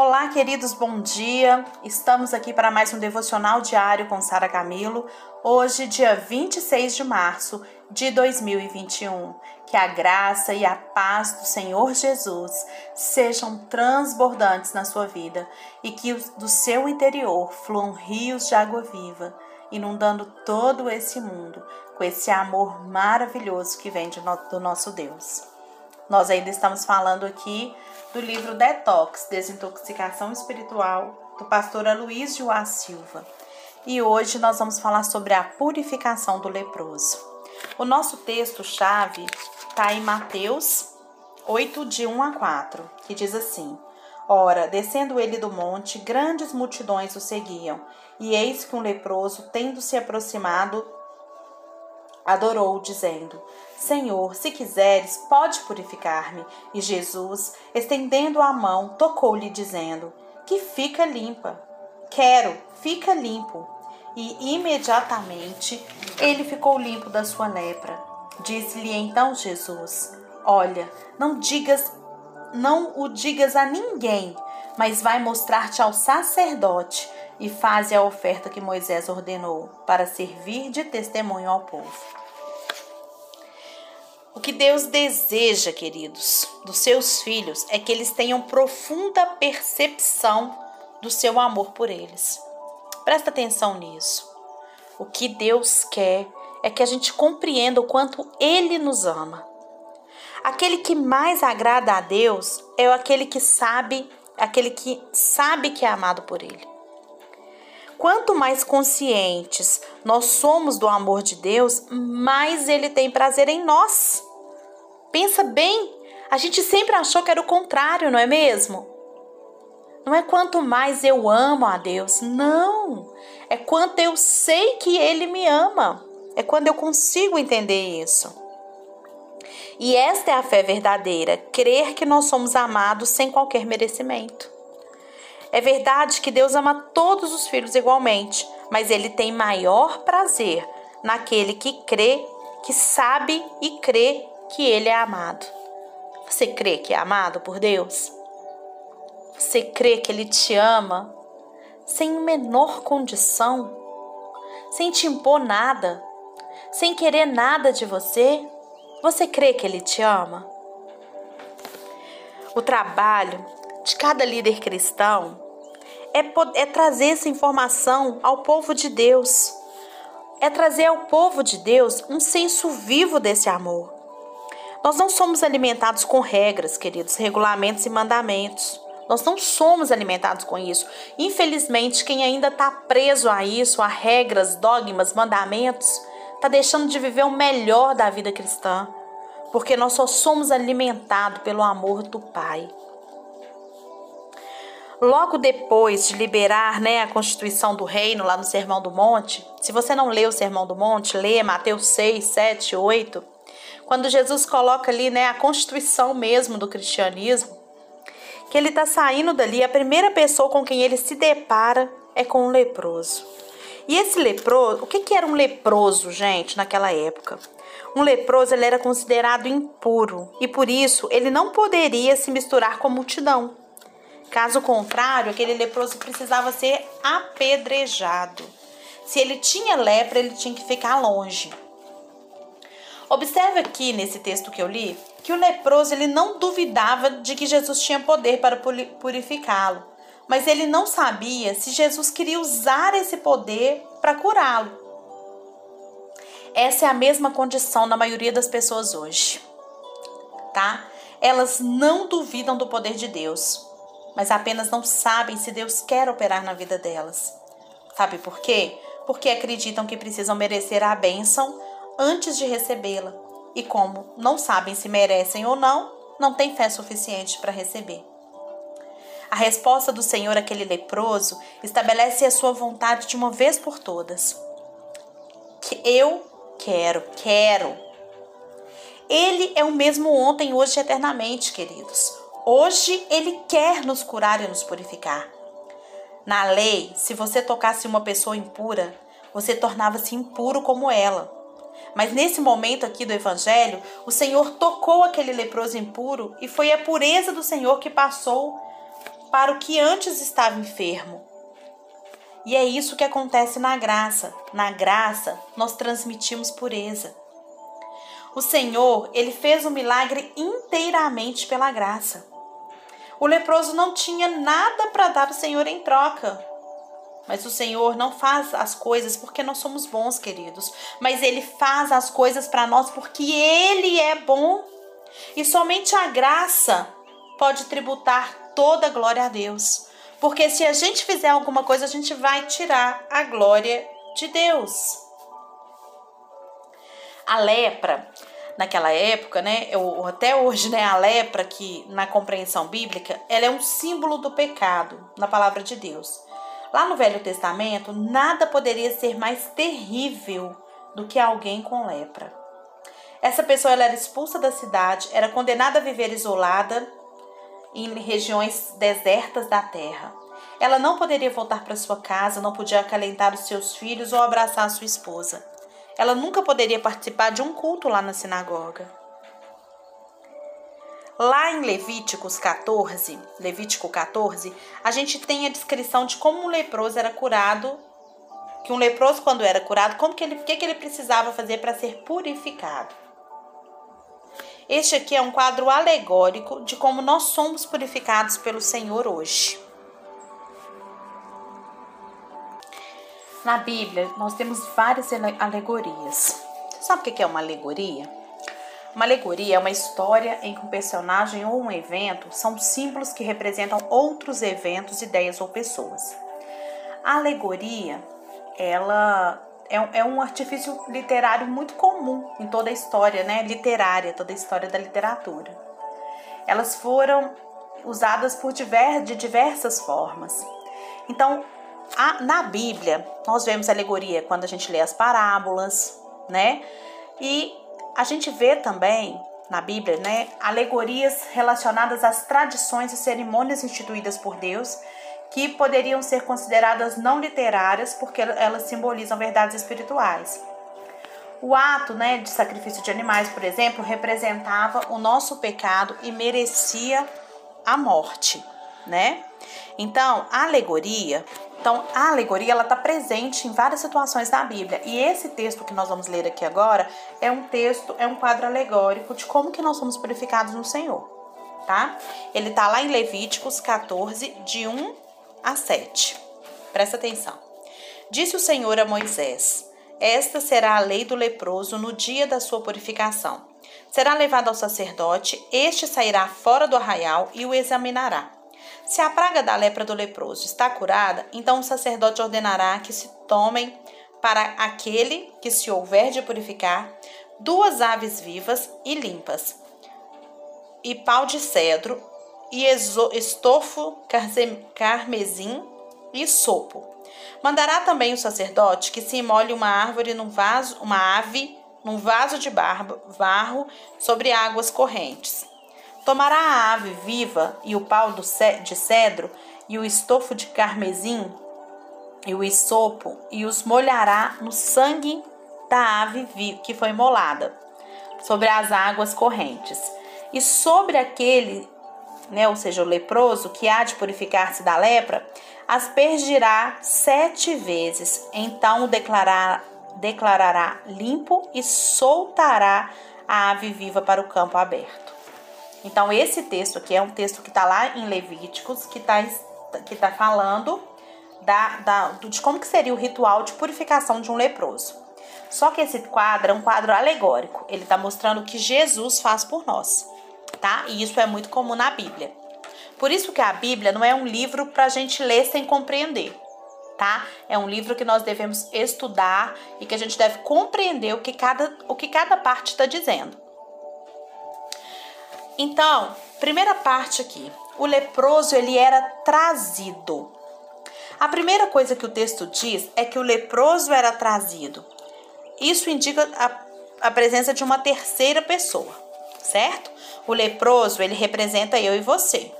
Olá, queridos, bom dia. Estamos aqui para mais um devocional diário com Sara Camilo. Hoje, dia 26 de março de 2021. Que a graça e a paz do Senhor Jesus sejam transbordantes na sua vida e que do seu interior fluam rios de água viva, inundando todo esse mundo com esse amor maravilhoso que vem do nosso Deus. Nós ainda estamos falando aqui do livro Detox, Desintoxicação Espiritual, do pastor Aloysio Joá Silva. E hoje nós vamos falar sobre a purificação do leproso. O nosso texto-chave está em Mateus 8, de 1 a 4, que diz assim: Ora, descendo ele do monte, grandes multidões o seguiam, e eis que um leproso, tendo se aproximado, adorou, dizendo: Senhor, se quiseres, pode purificar-me. E Jesus, estendendo a mão, tocou-lhe, dizendo: Que fica limpa. Quero, fica limpo. E imediatamente ele ficou limpo da sua lepra. Disse-lhe então Jesus: Olha, não digas, não o digas a ninguém, mas vai mostrar-te ao sacerdote e faze a oferta que Moisés ordenou, para servir de testemunho ao povo. O que Deus deseja, queridos, dos seus filhos é que eles tenham profunda percepção do seu amor por eles. Presta atenção nisso. O que Deus quer é que a gente compreenda o quanto Ele nos ama. Aquele que mais agrada a Deus é aquele que sabe, aquele que sabe que é amado por Ele. Quanto mais conscientes nós somos do amor de Deus, mais Ele tem prazer em nós. Pensa bem, a gente sempre achou que era o contrário, não é mesmo? Não é quanto mais eu amo a Deus, não. É quanto eu sei que Ele me ama. É quando eu consigo entender isso. E esta é a fé verdadeira, crer que nós somos amados sem qualquer merecimento. É verdade que Deus ama todos os filhos igualmente, mas Ele tem maior prazer naquele que crê, que sabe e crê que ele é amado. Você crê que é amado por Deus? Você crê que ele te ama sem menor condição, sem te impor nada, sem querer nada de você? Você crê que ele te ama? O trabalho de cada líder cristão é, é trazer essa informação ao povo de Deus. É trazer ao povo de Deus um senso vivo desse amor. Nós não somos alimentados com regras, queridos, regulamentos e mandamentos. Nós não somos alimentados com isso. Infelizmente, quem ainda está preso a isso, a regras, dogmas, mandamentos, está deixando de viver o melhor da vida cristã. Porque nós só somos alimentados pelo amor do Pai. Logo depois de liberar né, a constituição do reino lá no Sermão do Monte, se você não lê o Sermão do Monte, lê Mateus 6, 7, 8 quando Jesus coloca ali, né, a constituição mesmo do cristianismo, que ele está saindo dali, a primeira pessoa com quem ele se depara é com um leproso. E esse leproso, o que, que era um leproso, gente, naquela época? Um leproso ele era considerado impuro e por isso ele não poderia se misturar com a multidão. Caso contrário, aquele leproso precisava ser apedrejado. Se ele tinha lepra, ele tinha que ficar longe. Observe aqui nesse texto que eu li que o leproso ele não duvidava de que Jesus tinha poder para purificá-lo, mas ele não sabia se Jesus queria usar esse poder para curá-lo. Essa é a mesma condição na maioria das pessoas hoje, tá? Elas não duvidam do poder de Deus, mas apenas não sabem se Deus quer operar na vida delas. Sabe por quê? Porque acreditam que precisam merecer a bênção antes de recebê-la, e como não sabem se merecem ou não, não têm fé suficiente para receber. A resposta do Senhor àquele leproso estabelece a sua vontade de uma vez por todas. Que eu quero, quero. Ele é o mesmo ontem, hoje e eternamente, queridos. Hoje ele quer nos curar e nos purificar. Na lei, se você tocasse uma pessoa impura, você tornava-se impuro como ela. Mas nesse momento aqui do evangelho, o Senhor tocou aquele leproso impuro e foi a pureza do Senhor que passou para o que antes estava enfermo. E é isso que acontece na graça. Na graça, nós transmitimos pureza. O Senhor, ele fez o milagre inteiramente pela graça. O leproso não tinha nada para dar ao Senhor em troca. Mas o Senhor não faz as coisas porque nós somos bons, queridos. Mas Ele faz as coisas para nós porque Ele é bom. E somente a graça pode tributar toda a glória a Deus. Porque se a gente fizer alguma coisa, a gente vai tirar a glória de Deus. A lepra, naquela época, né, ou até hoje, né, a lepra que na compreensão bíblica, ela é um símbolo do pecado na palavra de Deus. Lá no Velho Testamento, nada poderia ser mais terrível do que alguém com lepra. Essa pessoa era expulsa da cidade, era condenada a viver isolada em regiões desertas da terra. Ela não poderia voltar para sua casa, não podia acalentar os seus filhos ou abraçar sua esposa. Ela nunca poderia participar de um culto lá na sinagoga. Lá em Levíticos 14, Levítico 14, a gente tem a descrição de como um leproso era curado, que um leproso quando era curado, como que ele, que, que ele precisava fazer para ser purificado. Este aqui é um quadro alegórico de como nós somos purificados pelo Senhor hoje. Na Bíblia, nós temos várias alegorias. Sabe o que é uma alegoria? Uma alegoria é uma história em que um personagem ou um evento são símbolos que representam outros eventos, ideias ou pessoas. A alegoria, ela é, é um artifício literário muito comum em toda a história né, literária, toda a história da literatura. Elas foram usadas por de diversas formas. Então, a, na Bíblia, nós vemos alegoria quando a gente lê as parábolas, né? E a gente vê também na Bíblia, né, alegorias relacionadas às tradições e cerimônias instituídas por Deus, que poderiam ser consideradas não literárias porque elas simbolizam verdades espirituais. O ato né, de sacrifício de animais, por exemplo, representava o nosso pecado e merecia a morte, né? Então, a alegoria então, a alegoria ela está presente em várias situações da Bíblia. E esse texto que nós vamos ler aqui agora é um texto, é um quadro alegórico de como que nós somos purificados no Senhor, tá? Ele está lá em Levíticos 14, de 1 a 7. Presta atenção. Disse o Senhor a Moisés: Esta será a lei do leproso no dia da sua purificação. Será levado ao sacerdote, este sairá fora do arraial e o examinará. Se a praga da lepra do leproso está curada, então o sacerdote ordenará que se tomem para aquele que se houver de purificar duas aves vivas e limpas, e pau de cedro, e estofo carmesim e sopo. Mandará também o sacerdote que se molhe uma árvore num vaso, uma ave num vaso de barro, sobre águas correntes. Tomará a ave viva e o pau de cedro e o estofo de carmesim e o isopo e os molhará no sangue da ave que foi molada sobre as águas correntes. E sobre aquele, né, ou seja, o leproso que há de purificar-se da lepra, aspergirá sete vezes. Então o declarar, declarará limpo e soltará a ave viva para o campo aberto. Então, esse texto aqui é um texto que está lá em Levíticos, que está que tá falando da, da, de como que seria o ritual de purificação de um leproso. Só que esse quadro é um quadro alegórico. Ele está mostrando o que Jesus faz por nós, tá? E isso é muito comum na Bíblia. Por isso que a Bíblia não é um livro para a gente ler sem compreender, tá? É um livro que nós devemos estudar e que a gente deve compreender o que cada, o que cada parte está dizendo. Então, primeira parte aqui, o leproso ele era trazido. A primeira coisa que o texto diz é que o leproso era trazido. Isso indica a, a presença de uma terceira pessoa, certo? O leproso ele representa eu e você.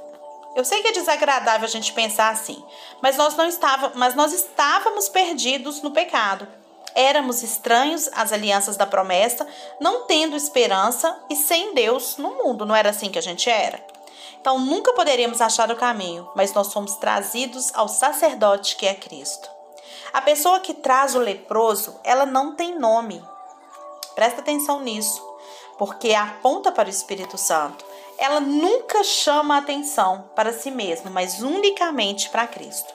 Eu sei que é desagradável a gente pensar assim, mas nós não estávamos, mas nós estávamos perdidos no pecado. Éramos estranhos às alianças da promessa, não tendo esperança e sem Deus no mundo. Não era assim que a gente era? Então nunca poderíamos achar o caminho, mas nós somos trazidos ao sacerdote que é Cristo. A pessoa que traz o leproso, ela não tem nome. Presta atenção nisso, porque aponta para o Espírito Santo. Ela nunca chama atenção para si mesma, mas unicamente para Cristo.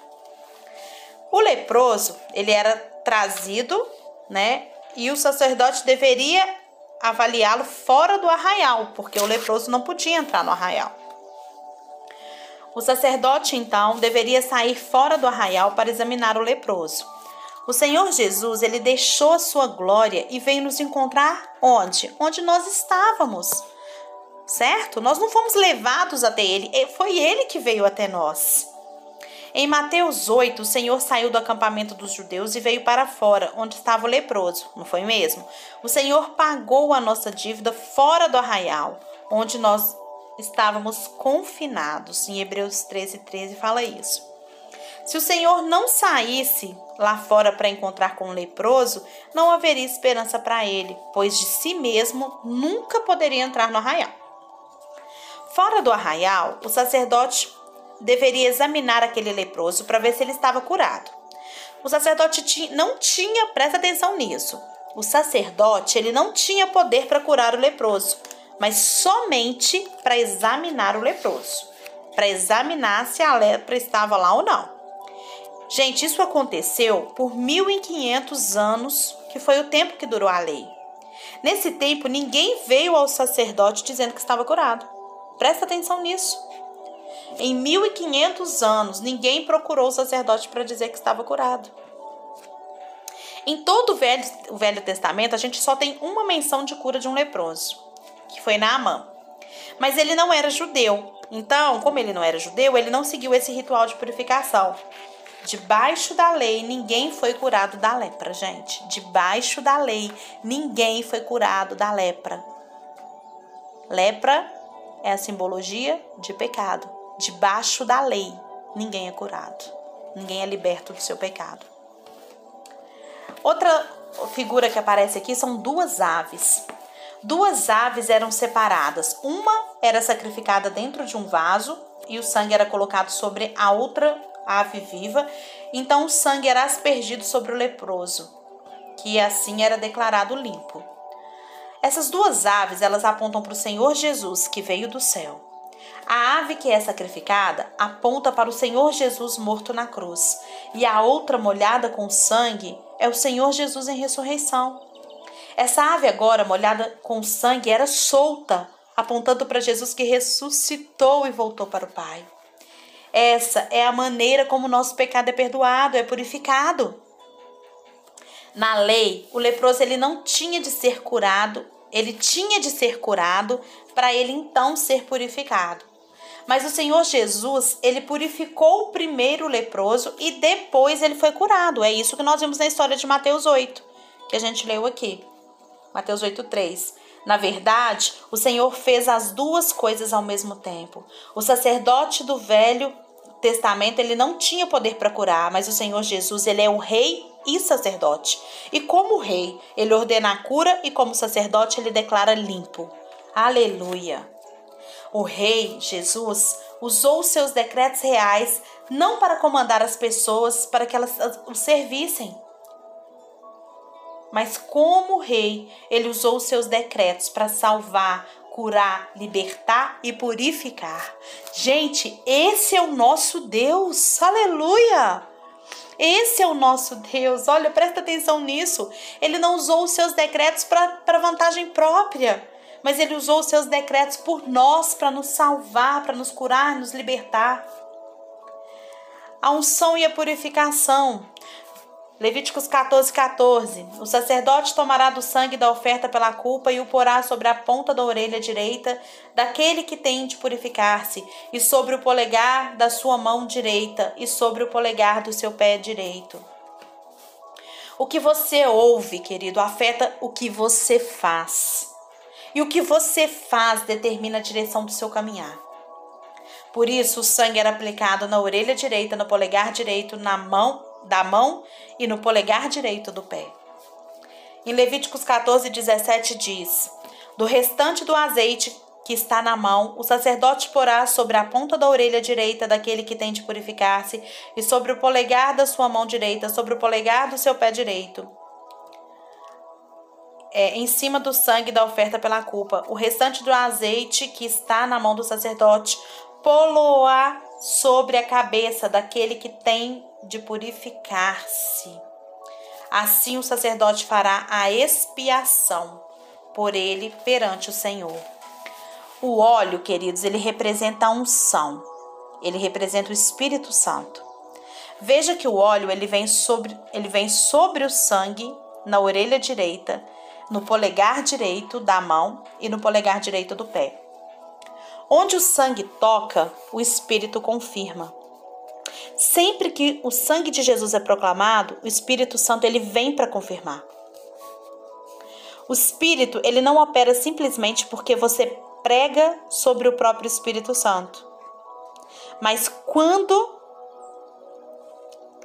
O leproso, ele era trazido, né? E o sacerdote deveria avaliá-lo fora do arraial, porque o leproso não podia entrar no arraial. O sacerdote, então, deveria sair fora do arraial para examinar o leproso. O Senhor Jesus, ele deixou a sua glória e veio nos encontrar onde? Onde nós estávamos. Certo? Nós não fomos levados até ele, foi ele que veio até nós. Em Mateus 8, o Senhor saiu do acampamento dos judeus e veio para fora, onde estava o leproso, não foi mesmo? O Senhor pagou a nossa dívida fora do arraial, onde nós estávamos confinados. Em Hebreus 13, 13 fala isso. Se o Senhor não saísse lá fora para encontrar com o leproso, não haveria esperança para ele, pois de si mesmo nunca poderia entrar no arraial. Fora do arraial, o sacerdote deveria examinar aquele leproso para ver se ele estava curado. O sacerdote não tinha, presta atenção nisso. O sacerdote, ele não tinha poder para curar o leproso, mas somente para examinar o leproso, para examinar se a lepra estava lá ou não. Gente, isso aconteceu por 1500 anos, que foi o tempo que durou a lei. Nesse tempo, ninguém veio ao sacerdote dizendo que estava curado. Presta atenção nisso. Em 1500 anos, ninguém procurou o sacerdote para dizer que estava curado. Em todo o Velho, o Velho Testamento, a gente só tem uma menção de cura de um leproso, que foi Naamã. Mas ele não era judeu. Então, como ele não era judeu, ele não seguiu esse ritual de purificação. Debaixo da lei, ninguém foi curado da lepra, gente. Debaixo da lei, ninguém foi curado da lepra. Lepra é a simbologia de pecado debaixo da lei, ninguém é curado, ninguém é liberto do seu pecado. Outra figura que aparece aqui são duas aves. Duas aves eram separadas. Uma era sacrificada dentro de um vaso e o sangue era colocado sobre a outra ave viva. Então o sangue era aspergido sobre o leproso, que assim era declarado limpo. Essas duas aves, elas apontam para o Senhor Jesus, que veio do céu. A ave que é sacrificada aponta para o Senhor Jesus morto na cruz, e a outra molhada com sangue é o Senhor Jesus em ressurreição. Essa ave agora molhada com sangue era solta, apontando para Jesus que ressuscitou e voltou para o Pai. Essa é a maneira como o nosso pecado é perdoado, é purificado. Na lei, o leproso ele não tinha de ser curado, ele tinha de ser curado para ele então ser purificado. Mas o Senhor Jesus, ele purificou primeiro o leproso e depois ele foi curado. É isso que nós vimos na história de Mateus 8, que a gente leu aqui. Mateus 8:3. Na verdade, o Senhor fez as duas coisas ao mesmo tempo. O sacerdote do Velho Testamento, ele não tinha poder para curar, mas o Senhor Jesus, ele é o rei e sacerdote. E como rei, ele ordena a cura e como sacerdote, ele declara limpo. Aleluia. O rei Jesus usou os seus decretos reais não para comandar as pessoas para que elas o servissem, mas como rei, ele usou os seus decretos para salvar, curar, libertar e purificar. Gente, esse é o nosso Deus. Aleluia! Esse é o nosso Deus. Olha, presta atenção nisso. Ele não usou os seus decretos para vantagem própria mas ele usou os seus decretos por nós para nos salvar, para nos curar, nos libertar. A unção e a purificação. Levíticos 14, 14. O sacerdote tomará do sangue da oferta pela culpa e o porá sobre a ponta da orelha direita daquele que tem de purificar-se, e sobre o polegar da sua mão direita, e sobre o polegar do seu pé direito. O que você ouve, querido, afeta o que você faz. E o que você faz determina a direção do seu caminhar. Por isso, o sangue era aplicado na orelha direita, no polegar direito, na mão da mão e no polegar direito do pé. Em Levíticos 14, 17 diz: Do restante do azeite que está na mão, o sacerdote porá sobre a ponta da orelha direita daquele que tem de purificar-se, e sobre o polegar da sua mão direita, sobre o polegar do seu pé direito. É, em cima do sangue da oferta pela culpa. O restante do azeite que está na mão do sacerdote, poloá sobre a cabeça daquele que tem de purificar-se. Assim o sacerdote fará a expiação por ele perante o Senhor. O óleo, queridos, ele representa a unção. Ele representa o Espírito Santo. Veja que o óleo ele vem sobre, ele vem sobre o sangue na orelha direita, no polegar direito da mão e no polegar direito do pé. Onde o sangue toca, o Espírito confirma. Sempre que o sangue de Jesus é proclamado, o Espírito Santo ele vem para confirmar. O Espírito, ele não opera simplesmente porque você prega sobre o próprio Espírito Santo. Mas quando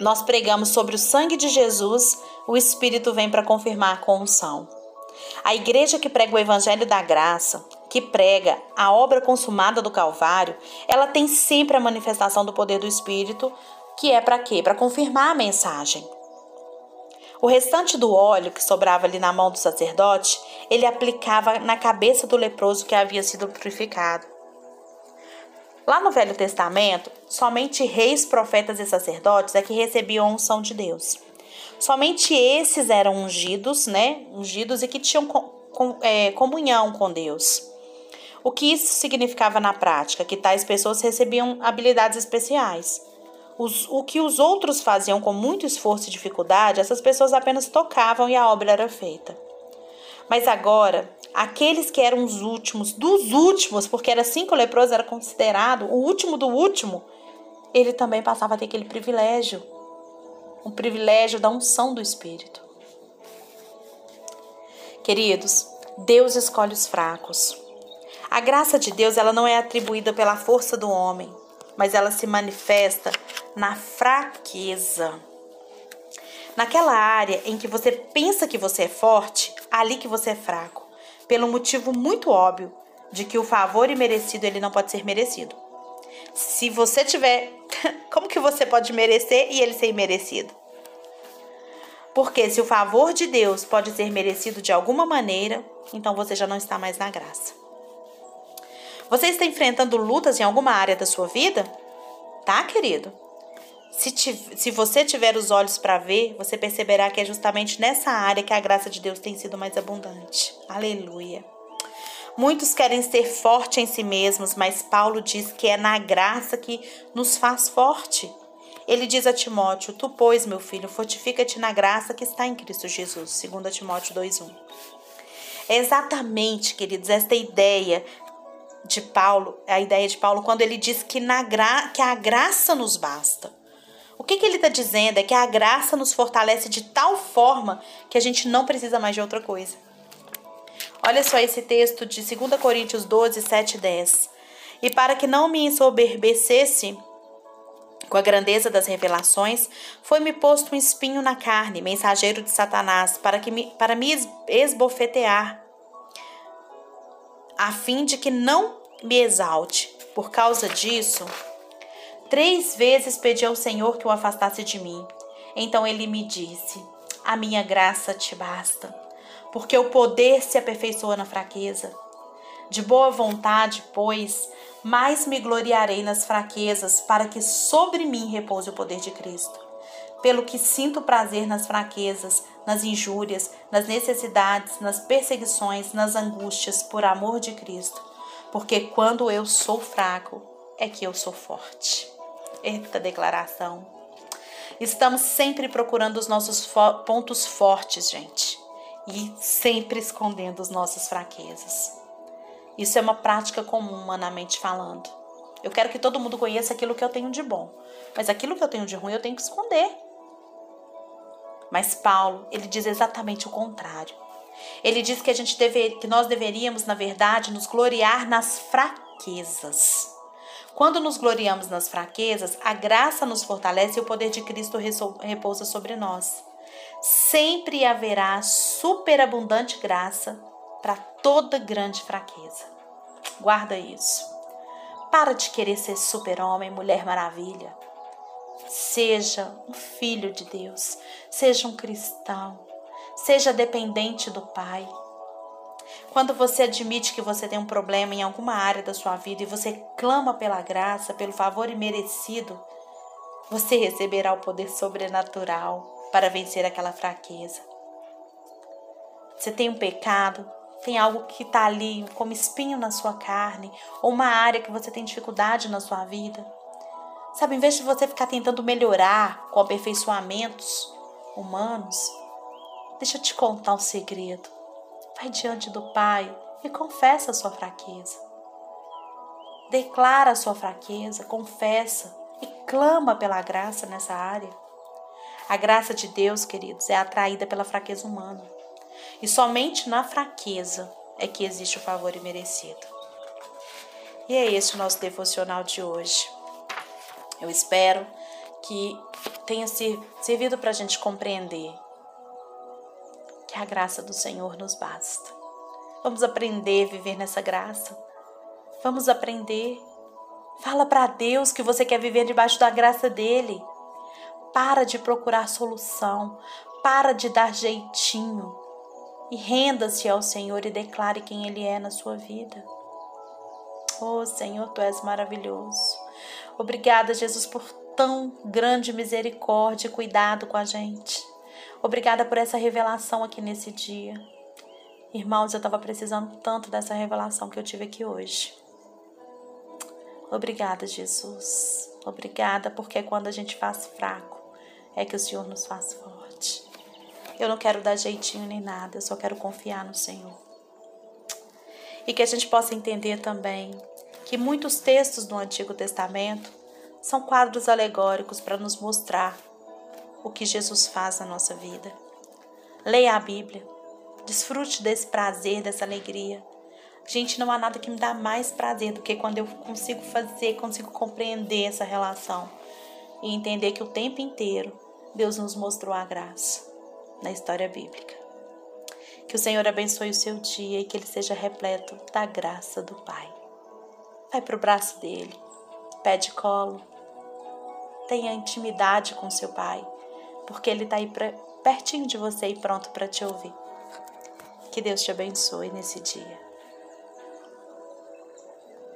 nós pregamos sobre o sangue de Jesus, o Espírito vem para confirmar com unção. A igreja que prega o evangelho da graça, que prega a obra consumada do Calvário, ela tem sempre a manifestação do poder do Espírito, que é para quê? Para confirmar a mensagem. O restante do óleo que sobrava ali na mão do sacerdote, ele aplicava na cabeça do leproso que havia sido purificado. Lá no Velho Testamento, somente reis, profetas e sacerdotes é que recebiam a unção de Deus. Somente esses eram ungidos, né? Ungidos e que tinham é, comunhão com Deus. O que isso significava na prática? Que tais pessoas recebiam habilidades especiais. Os, o que os outros faziam com muito esforço e dificuldade, essas pessoas apenas tocavam e a obra era feita. Mas agora, aqueles que eram os últimos, dos últimos, porque era assim que o leproso era considerado, o último do último, ele também passava a ter aquele privilégio o privilégio da unção do Espírito. Queridos, Deus escolhe os fracos. A graça de Deus ela não é atribuída pela força do homem, mas ela se manifesta na fraqueza. Naquela área em que você pensa que você é forte, ali que você é fraco, pelo motivo muito óbvio de que o favor imerecido ele não pode ser merecido. Se você tiver, como que você pode merecer e ele ser imerecido? Porque se o favor de Deus pode ser merecido de alguma maneira, então você já não está mais na graça. Você está enfrentando lutas em alguma área da sua vida? Tá, querido? Se, se você tiver os olhos para ver, você perceberá que é justamente nessa área que a graça de Deus tem sido mais abundante. Aleluia. Muitos querem ser fortes em si mesmos, mas Paulo diz que é na graça que nos faz forte. Ele diz a Timóteo: Tu, pois, meu filho, fortifica-te na graça que está em Cristo Jesus. 2 Timóteo 2:1. É exatamente, queridos, esta ideia de Paulo, a ideia de Paulo quando ele diz que, na gra que a graça nos basta. O que, que ele está dizendo é que a graça nos fortalece de tal forma que a gente não precisa mais de outra coisa. Olha só esse texto de 2 Coríntios 12, 7 e 10. E para que não me ensoberbecesse com a grandeza das revelações, foi-me posto um espinho na carne, mensageiro de Satanás, para, que me, para me esbofetear, a fim de que não me exalte. Por causa disso, Três vezes pedi ao Senhor que o afastasse de mim. Então ele me disse: A minha graça te basta, porque o poder se aperfeiçoa na fraqueza. De boa vontade, pois, mais me gloriarei nas fraquezas, para que sobre mim repouse o poder de Cristo. Pelo que sinto prazer nas fraquezas, nas injúrias, nas necessidades, nas perseguições, nas angústias, por amor de Cristo. Porque quando eu sou fraco, é que eu sou forte. Eita declaração. Estamos sempre procurando os nossos fo pontos fortes, gente, e sempre escondendo as nossas fraquezas. Isso é uma prática comum, humanamente falando. Eu quero que todo mundo conheça aquilo que eu tenho de bom, mas aquilo que eu tenho de ruim eu tenho que esconder. Mas Paulo, ele diz exatamente o contrário. Ele diz que a gente deve, que nós deveríamos, na verdade, nos gloriar nas fraquezas. Quando nos gloriamos nas fraquezas, a graça nos fortalece e o poder de Cristo repousa sobre nós. Sempre haverá superabundante graça para toda grande fraqueza. Guarda isso. Para de querer ser super-homem, mulher maravilha. Seja um filho de Deus, seja um cristão, seja dependente do Pai. Quando você admite que você tem um problema em alguma área da sua vida e você clama pela graça, pelo favor imerecido, você receberá o poder sobrenatural para vencer aquela fraqueza. Você tem um pecado, tem algo que está ali como espinho na sua carne, ou uma área que você tem dificuldade na sua vida. Sabe, em vez de você ficar tentando melhorar com aperfeiçoamentos humanos, deixa eu te contar um segredo. Vai diante do Pai e confessa a sua fraqueza. Declara a sua fraqueza, confessa e clama pela graça nessa área. A graça de Deus, queridos, é atraída pela fraqueza humana. E somente na fraqueza é que existe o favor imerecido. E é esse o nosso devocional de hoje. Eu espero que tenha servido para a gente compreender que a graça do Senhor nos basta. Vamos aprender a viver nessa graça. Vamos aprender. Fala para Deus que você quer viver debaixo da graça dele. Para de procurar solução. Para de dar jeitinho. E renda-se ao Senhor e declare quem Ele é na sua vida. Oh Senhor, Tu és maravilhoso. Obrigada, Jesus, por tão grande misericórdia e cuidado com a gente. Obrigada por essa revelação aqui nesse dia. Irmãos, eu estava precisando tanto dessa revelação que eu tive aqui hoje. Obrigada, Jesus. Obrigada, porque quando a gente faz fraco, é que o Senhor nos faz forte. Eu não quero dar jeitinho nem nada, eu só quero confiar no Senhor. E que a gente possa entender também que muitos textos do Antigo Testamento são quadros alegóricos para nos mostrar o que Jesus faz na nossa vida. Leia a Bíblia, desfrute desse prazer, dessa alegria. Gente, não há nada que me dá mais prazer do que quando eu consigo fazer, consigo compreender essa relação e entender que o tempo inteiro Deus nos mostrou a graça na história bíblica. Que o Senhor abençoe o seu dia e que ele seja repleto da graça do Pai. Vai para o braço dele, pede colo, tenha intimidade com seu Pai porque Ele está aí pra, pertinho de você e pronto para te ouvir. Que Deus te abençoe nesse dia.